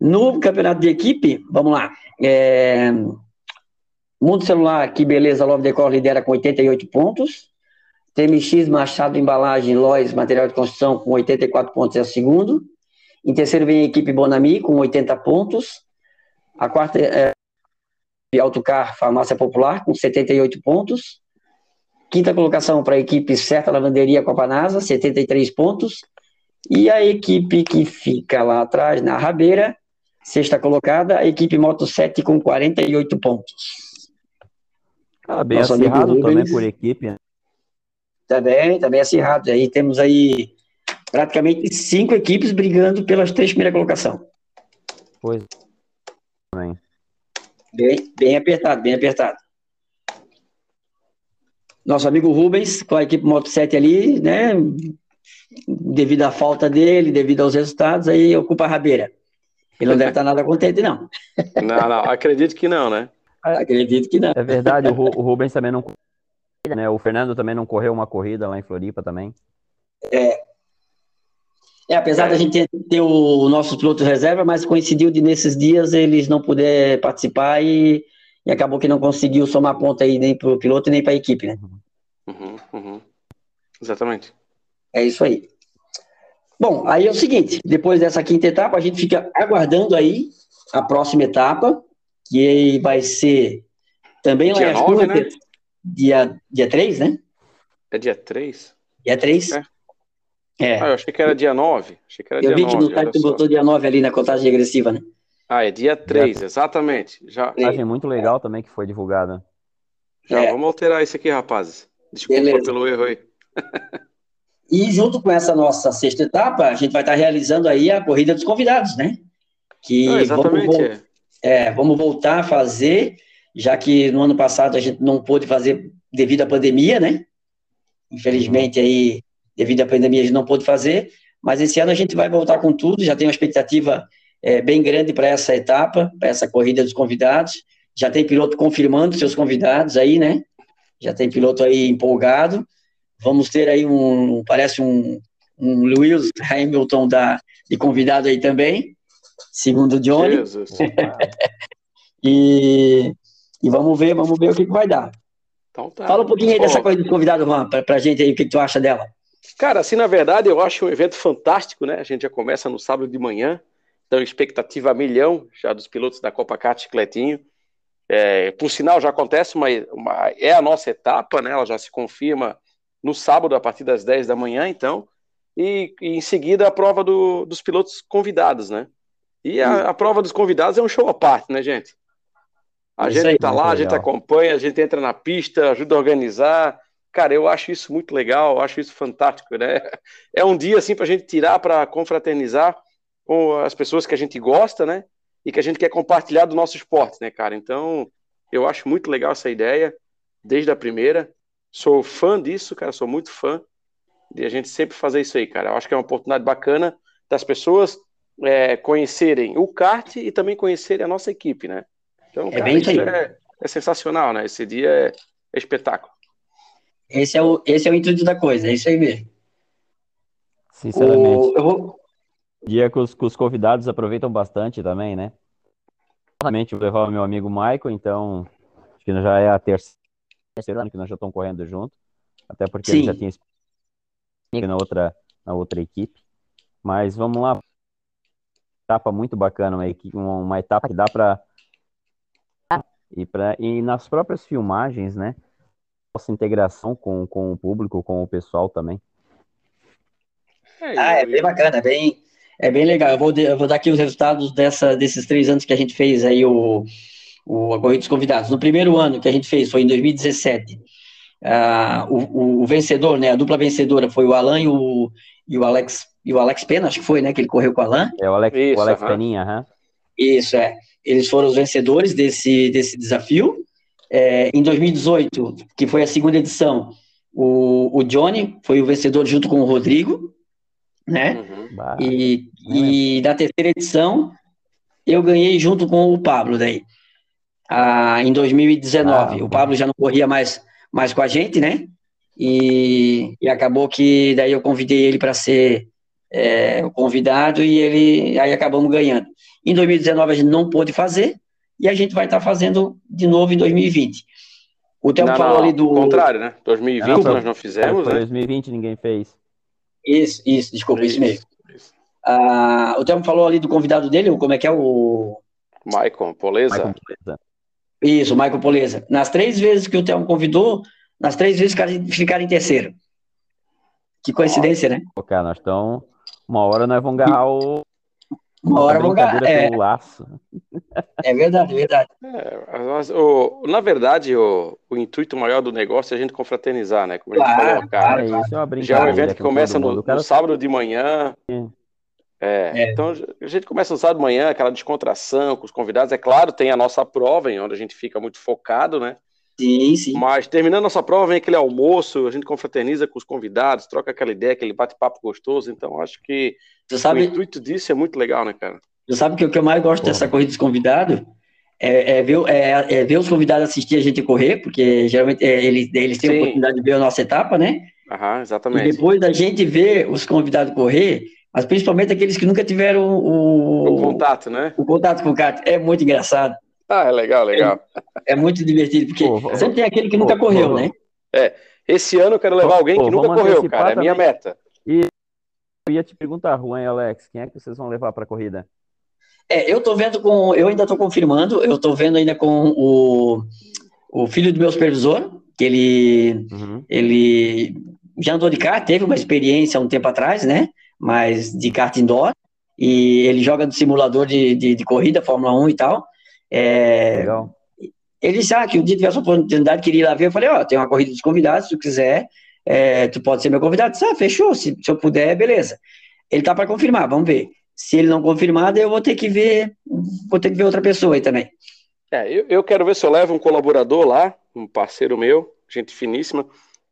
Speaker 3: no campeonato de equipe, vamos lá. É, Mundo Celular, que beleza, Love Decor lidera com 88 pontos. TMX, Machado Embalagem, Lois, Material de Construção, com 84 pontos é o segundo. Em terceiro vem a equipe Bonami, com 80 pontos. A quarta é Autocar Farmácia Popular, com 78 pontos. Quinta colocação para a equipe Certa Lavanderia Copanasa, 73 pontos. E a equipe que fica lá atrás, na Rabeira, sexta colocada, a equipe Moto 7 com 48 pontos.
Speaker 4: Ah, bem Nosso acirrado também por equipe, né?
Speaker 3: Também, também acirrado. Aí temos aí praticamente cinco equipes brigando pelas três primeiras colocações.
Speaker 4: Pois. Bem.
Speaker 3: bem, bem apertado, bem apertado. Nosso amigo Rubens, com a equipe Moto 7 ali, né? Devido à falta dele, devido aos resultados, aí ocupa a rabeira. Ele não deve estar nada contente, não.
Speaker 2: Não, não, acredito que não, né?
Speaker 3: Acredito que não.
Speaker 4: É verdade, o, o Rubens também não né? O Fernando também não correu uma corrida lá em Floripa também.
Speaker 3: É. É, apesar da gente ter o nosso piloto reserva, mas coincidiu de nesses dias eles não puder participar e, e acabou que não conseguiu somar ponta aí nem para o piloto nem para a equipe, né?
Speaker 2: Uhum, uhum. Exatamente.
Speaker 3: É isso aí. Bom, aí é o seguinte, depois dessa quinta etapa, a gente fica aguardando aí a próxima etapa, que vai ser também lá em Ascurra, né? dia, dia 3, né?
Speaker 2: É dia 3?
Speaker 3: Dia 3.
Speaker 2: É. é. Ah, eu achei que era dia 9. Achei que era
Speaker 3: eu
Speaker 2: dia
Speaker 3: vi que no site tu botou dia 9 ali na contagem regressiva, né?
Speaker 2: Ah, é dia 3, dia... exatamente. Já...
Speaker 4: Imagem muito legal também que foi divulgada.
Speaker 2: Já, é. vamos alterar isso aqui, rapazes. Desculpa Beleza. pelo erro aí.
Speaker 3: e junto com essa nossa sexta etapa, a gente vai estar realizando aí a corrida dos convidados, né? Que
Speaker 2: ah, exatamente.
Speaker 3: Vamos, é, vamos voltar a fazer já que no ano passado a gente não pôde fazer devido à pandemia, né? Infelizmente aí, devido à pandemia, a gente não pôde fazer, mas esse ano a gente vai voltar com tudo, já tem uma expectativa é, bem grande para essa etapa, para essa corrida dos convidados, já tem piloto confirmando seus convidados aí, né? Já tem piloto aí empolgado, vamos ter aí um, parece um, um Lewis Hamilton da, de convidado aí também, segundo o Johnny. Jesus. e e vamos ver, vamos ver o que, que vai dar. Então, tá. Fala um pouquinho aí dessa coisa do convidado, Juan, pra, pra gente aí, o que, que tu acha dela.
Speaker 2: Cara, assim, na verdade, eu acho um evento fantástico, né? A gente já começa no sábado de manhã, então expectativa a milhão já dos pilotos da Copa Cat Chicletinho. É, por sinal, já acontece uma, uma, é a nossa etapa, né? Ela já se confirma no sábado a partir das 10 da manhã, então, e, e em seguida a prova do, dos pilotos convidados, né? E a, a, prova dos convidados é um show à parte, né, gente? A é gente aí, tá lá, a gente acompanha, a gente entra na pista, ajuda a organizar. Cara, eu acho isso muito legal, eu acho isso fantástico, né? É um dia assim para a gente tirar para confraternizar com as pessoas que a gente gosta, né? E que a gente quer compartilhar do nosso esporte, né, cara? Então, eu acho muito legal essa ideia, desde a primeira. Sou fã disso, cara, sou muito fã de a gente sempre fazer isso aí, cara. Eu acho que é uma oportunidade bacana das pessoas é, conhecerem o kart e também conhecerem a nossa equipe, né? Então, é cara, bem isso é, é, sensacional, né? Esse dia é, é, espetáculo.
Speaker 3: Esse é, o, esse é o intuito da coisa, é isso aí mesmo.
Speaker 4: Sinceramente. O, vou... Dia que os, que os, convidados aproveitam bastante também, né? Realmente, vou levar o meu amigo Michael, então, acho que já é a terceira ano que nós já estamos correndo junto, até porque Sim. ele já tinha na outra, na outra equipe. Mas vamos lá. Etapa muito bacana, uma, uma etapa que dá para e, pra, e nas próprias filmagens, né? Nossa integração com, com o público, com o pessoal também.
Speaker 3: É, ah, é bem bacana, é bem, é bem legal. Eu vou, eu vou dar aqui os resultados dessa, desses três anos que a gente fez aí o, o a Corrida dos Convidados. No primeiro ano que a gente fez, foi em 2017, ah, o, o, vencedor, né, a dupla vencedora foi o Alan e o, e o Alex e o Alex Pena, acho que foi, né, que ele correu com o Alan.
Speaker 4: É o Alex, Isso, o Alex Peninha, aham.
Speaker 3: Isso, é. Eles foram os vencedores desse, desse desafio. É, em 2018, que foi a segunda edição, o, o Johnny foi o vencedor junto com o Rodrigo, né? Uhum. E, e da terceira edição, eu ganhei junto com o Pablo daí. Ah, em 2019, ah, o Pablo já não corria mais, mais com a gente, né? E, e acabou que daí eu convidei ele para ser é, o convidado e ele aí acabamos ganhando. Em 2019 a gente não pôde fazer e a gente vai estar tá fazendo de novo em 2020.
Speaker 2: O Theo falou ali do. contrário, né? 2020 não, nós não fizemos, né?
Speaker 4: 2020 ninguém fez.
Speaker 3: Isso, isso, desculpa, isso, isso mesmo. Isso. Ah, o Theo falou ali do convidado dele, como é que é o.
Speaker 2: Michael Poleza. Michael
Speaker 3: Poleza. Isso, Michael Poleza. Nas três vezes que o Theo convidou, nas três vezes ficaram em terceiro. Que coincidência, né?
Speaker 4: Pô, cara, nós estamos. Uma hora nós vamos agarrar o.
Speaker 3: Uma hora vamos agarrar. É... laço. é verdade, é verdade.
Speaker 2: É, o, na verdade, o, o intuito maior do negócio é a gente confraternizar, né? Como a gente falou, cara. É, isso é uma já é um evento que começa no, no, sábado de manhã. É, é. Então a gente começa no sábado de manhã, aquela descontração com os convidados. É claro, tem a nossa prova, em onde a gente fica muito focado, né?
Speaker 3: Sim, sim.
Speaker 2: Mas terminando nossa prova, vem aquele almoço, a gente confraterniza com os convidados, troca aquela ideia, aquele bate-papo gostoso. Então, acho que sabe, o intuito disso é muito legal, né, cara?
Speaker 3: Você sabe que o que eu mais gosto Pô. dessa corrida dos convidados é, é, ver, é, é, ver os convidados assistir a gente correr, porque geralmente é, eles, eles têm sim. a oportunidade de ver a nossa etapa, né?
Speaker 2: Aham, exatamente.
Speaker 3: E depois da gente ver os convidados correr, mas principalmente aqueles que nunca tiveram o,
Speaker 2: o contato, né?
Speaker 3: O contato com o kart. É muito engraçado.
Speaker 2: Ah, é legal, legal.
Speaker 3: É, é muito divertido, porque pô, sempre tem aquele que nunca pô, correu, pô, né?
Speaker 2: É. Esse ano eu quero levar alguém que nunca correu, cara. É minha meta.
Speaker 4: E eu ia te perguntar, Juan e Alex, quem é que vocês vão levar para a corrida?
Speaker 3: É, eu tô vendo com. Eu ainda tô confirmando, eu tô vendo ainda com o, o filho do meu supervisor, que ele, uhum. ele já andou de kart, teve uma experiência um tempo atrás, né? Mas de kart indoor. E ele joga no simulador de, de, de corrida, Fórmula 1 e tal. É, Legal. Ele disse, ah, que um dia tivesse a oportunidade, queria ir lá ver. Eu falei, ó, oh, tem uma corrida dos convidados, se tu quiser, é, tu pode ser meu convidado. disse, ah, fechou, se, se eu puder, beleza. Ele tá para confirmar, vamos ver. Se ele não confirmar, eu vou ter que ver, vou ter que ver outra pessoa aí também.
Speaker 2: É, eu, eu quero ver se eu levo um colaborador lá, um parceiro meu, gente finíssima,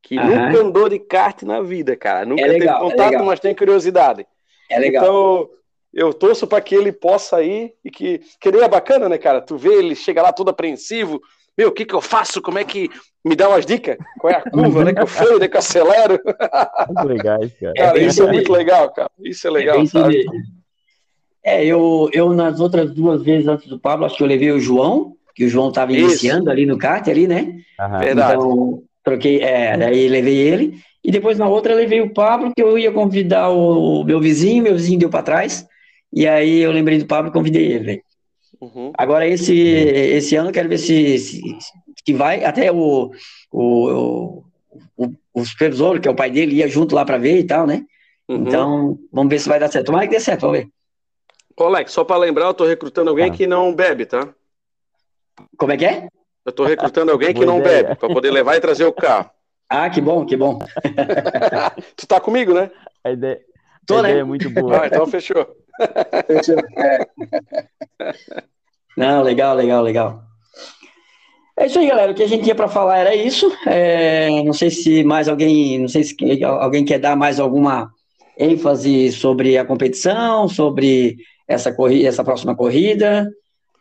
Speaker 2: que Aham. nunca andou de kart na vida, cara. Nunca é legal, teve é contato, é mas tem curiosidade.
Speaker 3: É legal.
Speaker 2: Então, eu torço para que ele possa ir e que queria é bacana, né, cara? Tu vê ele chega lá todo apreensivo, meu, o que que eu faço? Como é que me dá umas dicas? Qual é a curva, né? Que eu freio, né? Que eu acelero.
Speaker 4: Muito legal, cara.
Speaker 2: cara é isso é muito legal, cara. Isso é legal, é sabe?
Speaker 3: É, eu, eu nas outras duas vezes antes do Pablo, acho que eu levei o João, que o João estava iniciando ali no kart ali, né?
Speaker 2: Aham. Verdade.
Speaker 3: Então, troquei, é, daí levei ele. E depois na outra levei o Pablo, que eu ia convidar o meu vizinho, meu vizinho deu para trás. E aí eu lembrei do Pablo e convidei ele, Uhum. Agora, esse, esse ano, eu quero ver se, se, se vai. Até o, o, o, o, supervisor, que é o pai dele, ia junto lá para ver e tal, né? Uhum. Então, vamos ver se vai dar certo. Tomara que dê certo, vamos ver.
Speaker 2: Ô, Alex, só para lembrar, eu tô recrutando alguém ah. que não bebe, tá?
Speaker 3: Como é que é?
Speaker 2: Eu tô recrutando alguém que não bebe, para poder levar e trazer o carro.
Speaker 3: Ah, que bom, que bom.
Speaker 2: tu tá comigo, né?
Speaker 4: A ideia, Tô, a né? ideia é muito boa.
Speaker 2: Ah, então fechou.
Speaker 3: Não, legal, legal, legal. É isso aí, galera. O que a gente tinha para falar era isso. É, não sei se mais alguém, não sei se alguém quer dar mais alguma ênfase sobre a competição, sobre essa corrida, essa próxima corrida.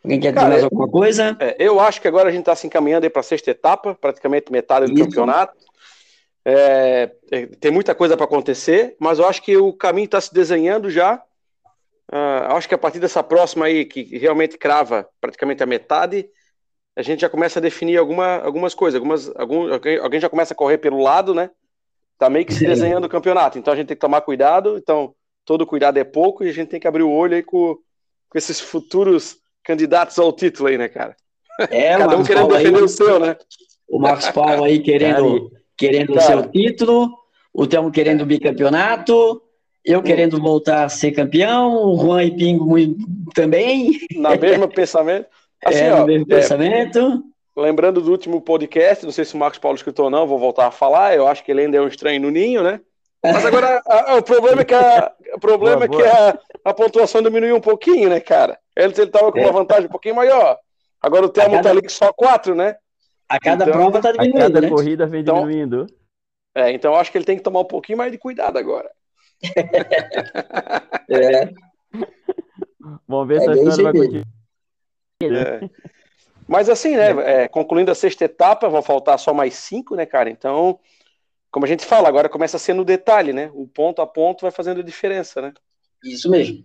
Speaker 3: Alguém quer Cara, dizer mais alguma coisa?
Speaker 2: É, eu acho que agora a gente está se encaminhando para a sexta etapa, praticamente metade do isso. campeonato. É, é tem muita coisa para acontecer, mas eu acho que o caminho está se desenhando já. Uh, acho que a partir dessa próxima aí, que realmente crava praticamente a metade, a gente já começa a definir alguma, algumas coisas. Algumas, algum, alguém, já começa a correr pelo lado, né? Tá meio que se desenhando o campeonato. Então a gente tem que tomar cuidado. Então, todo cuidado é pouco e a gente tem que abrir o olho aí com, com esses futuros candidatos ao título aí, né, cara?
Speaker 3: É, Cada um querendo Paulo defender aí, o seu, né? O Marcos Paulo aí querendo, querendo o seu título, o Telmo querendo o bicampeonato, eu querendo voltar a ser campeão, o Juan e Pingo também.
Speaker 2: Na mesma pensamento.
Speaker 3: Assim, é, ó, no mesmo é, pensamento.
Speaker 2: lembrando do último podcast, não sei se o Marcos Paulo escutou ou não, vou voltar a falar, eu acho que ele ainda é um estranho no ninho, né? Mas agora a, a, o problema é que, a, o problema boa, é que a, a, pontuação diminuiu um pouquinho, né, cara? Ele estava com uma é. vantagem um pouquinho maior. Agora o Telmo cada... tá ali que só quatro, né?
Speaker 3: A cada então, prova tá diminuindo, a cada
Speaker 4: né? corrida vem então, diminuindo.
Speaker 2: É, então acho que ele tem que tomar um pouquinho mais de cuidado agora.
Speaker 3: É.
Speaker 4: Vamos ver é se a história vai continuar.
Speaker 2: É. Mas assim, né? É, concluindo a sexta etapa, vão faltar só mais cinco, né, cara? Então, como a gente fala, agora começa a ser no detalhe, né? O ponto a ponto vai fazendo a diferença, né?
Speaker 3: Isso mesmo.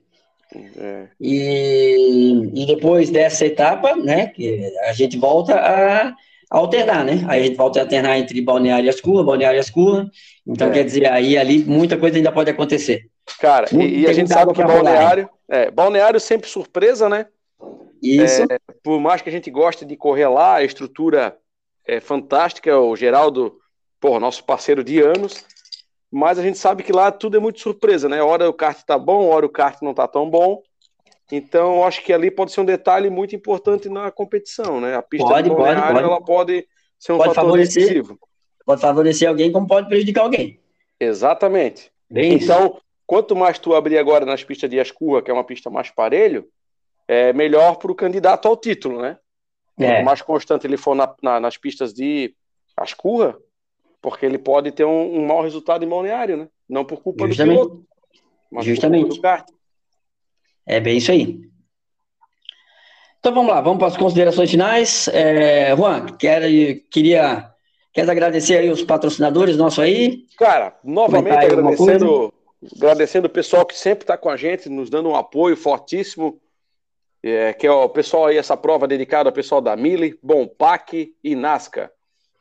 Speaker 3: É. E, e depois dessa etapa, né, que a gente volta a alternar, né? Aí a gente volta a alternar entre Balneário e Ascurra, Balneário e Ascurra. Então, é. quer dizer, aí ali muita coisa ainda pode acontecer.
Speaker 2: Cara, e, e a gente sabe que Balneário, é, Balneário sempre surpresa, né?
Speaker 3: Isso.
Speaker 2: É, por mais que a gente goste de correr lá, a estrutura é fantástica, o Geraldo, pô, nosso parceiro de anos, mas a gente sabe que lá tudo é muito surpresa, né? Hora o kart tá bom, hora o kart não tá tão bom. Então, acho que ali pode ser um detalhe muito importante na competição, né? A pista
Speaker 3: pode, de pode, pode.
Speaker 2: ela pode ser um
Speaker 3: pode fator favorecer, decisivo. Pode favorecer alguém como pode prejudicar alguém.
Speaker 2: Exatamente. Bem então, isso. quanto mais tu abrir agora nas pistas de Ascurra, que é uma pista mais parelho, é melhor para o candidato ao título, né? É. Quanto mais constante ele for na, na, nas pistas de Ascurra, porque ele pode ter um, um mau resultado em balneário, né? Não por culpa
Speaker 3: Justamente.
Speaker 2: do piloto,
Speaker 3: mas Justamente. por culpa do kart. É bem isso aí. Então vamos lá, vamos para as considerações finais. É, Juan, quer, queria quer agradecer aí os patrocinadores nossos aí?
Speaker 2: Cara, novamente agradecendo, agradecendo o pessoal que sempre está com a gente, nos dando um apoio fortíssimo, é, que é o pessoal aí, essa prova dedicada ao pessoal da Mille, Bompac e Nasca.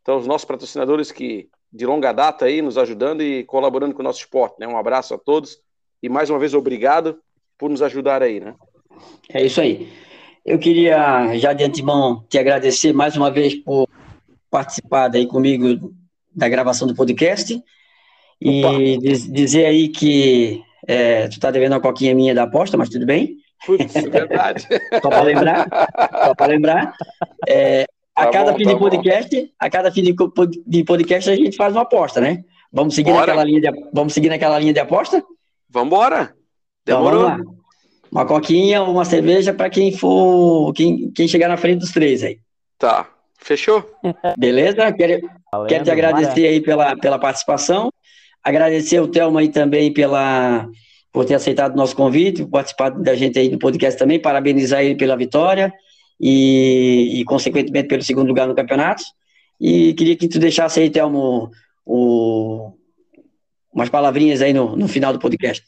Speaker 2: Então, os nossos patrocinadores que de longa data aí nos ajudando e colaborando com o nosso esporte, né? Um abraço a todos e mais uma vez obrigado por nos ajudar aí, né?
Speaker 3: É isso aí. Eu queria já de antemão te agradecer mais uma vez por participar aí comigo da gravação do podcast e dizer aí que é, tu tá devendo uma coquinha minha da aposta, mas tudo bem.
Speaker 2: Putz, é verdade.
Speaker 3: só para lembrar, só para lembrar. É, a tá cada bom, fim tá de podcast, a cada fim de podcast a gente faz uma aposta, né? Vamos seguir Bora. naquela linha de, vamos seguir naquela linha de aposta?
Speaker 2: Vambora. Demorou. Então, vamos lá.
Speaker 3: Uma coquinha ou uma cerveja para quem for, quem, quem chegar na frente dos três aí.
Speaker 2: Tá. Fechou?
Speaker 3: Beleza? Quero, Valendo, quero te agradecer aí pela, pela participação. Agradecer o Thelma aí também pela, por ter aceitado o nosso convite, por participar da gente aí do podcast também. Parabenizar ele pela vitória e, e, consequentemente, pelo segundo lugar no campeonato. E queria que tu deixasse aí, Thelmo, o, umas palavrinhas aí no, no final do podcast.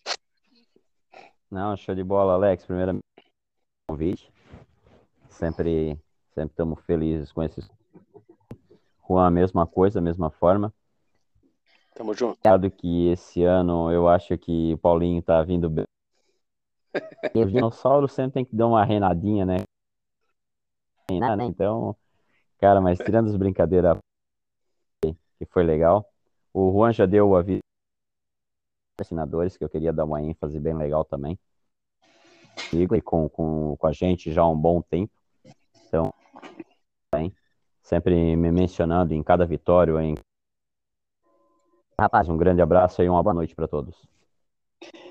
Speaker 4: Não, show de bola, Alex. Primeiro convite. Sempre sempre estamos felizes com esses. Juan, a mesma coisa, a mesma forma.
Speaker 2: Tamo junto.
Speaker 4: que esse ano eu acho que o Paulinho tá vindo bem. E o dinossauro sempre tem que dar uma renadinha, né? né? Então, cara, mas tirando as brincadeiras que foi legal. O Juan já deu o aviso assinadores que eu queria dar uma ênfase bem legal também. E com, com, com a gente já há um bom tempo. Então, bem, sempre me mencionando em cada vitória. Em... Rapaz, um grande abraço e uma boa noite para todos.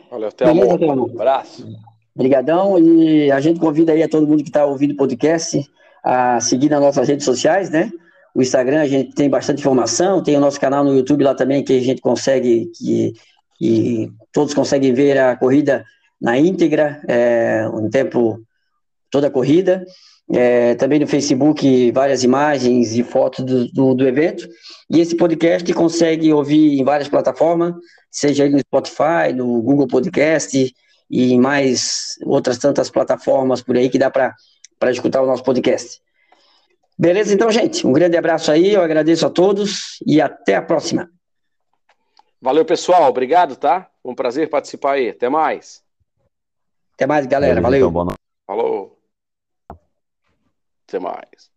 Speaker 2: Valeu, até Um abraço.
Speaker 3: Obrigadão. E a gente convida aí a todo mundo que está ouvindo o podcast a seguir nas nossas redes sociais, né? O Instagram a gente tem bastante informação, tem o nosso canal no YouTube lá também que a gente consegue, que, que todos conseguem ver a corrida na íntegra, é, um tempo, toda a corrida. É, também no Facebook várias imagens e fotos do, do, do, evento. E esse podcast consegue ouvir em várias plataformas, seja no Spotify, no Google Podcast e mais outras tantas plataformas por aí que dá para escutar o nosso podcast. Beleza, então, gente? Um grande abraço aí, eu agradeço a todos e até a próxima.
Speaker 2: Valeu, pessoal. Obrigado, tá? Um prazer participar aí. Até mais.
Speaker 3: Até mais, galera. Valeu.
Speaker 2: Falou. Até mais.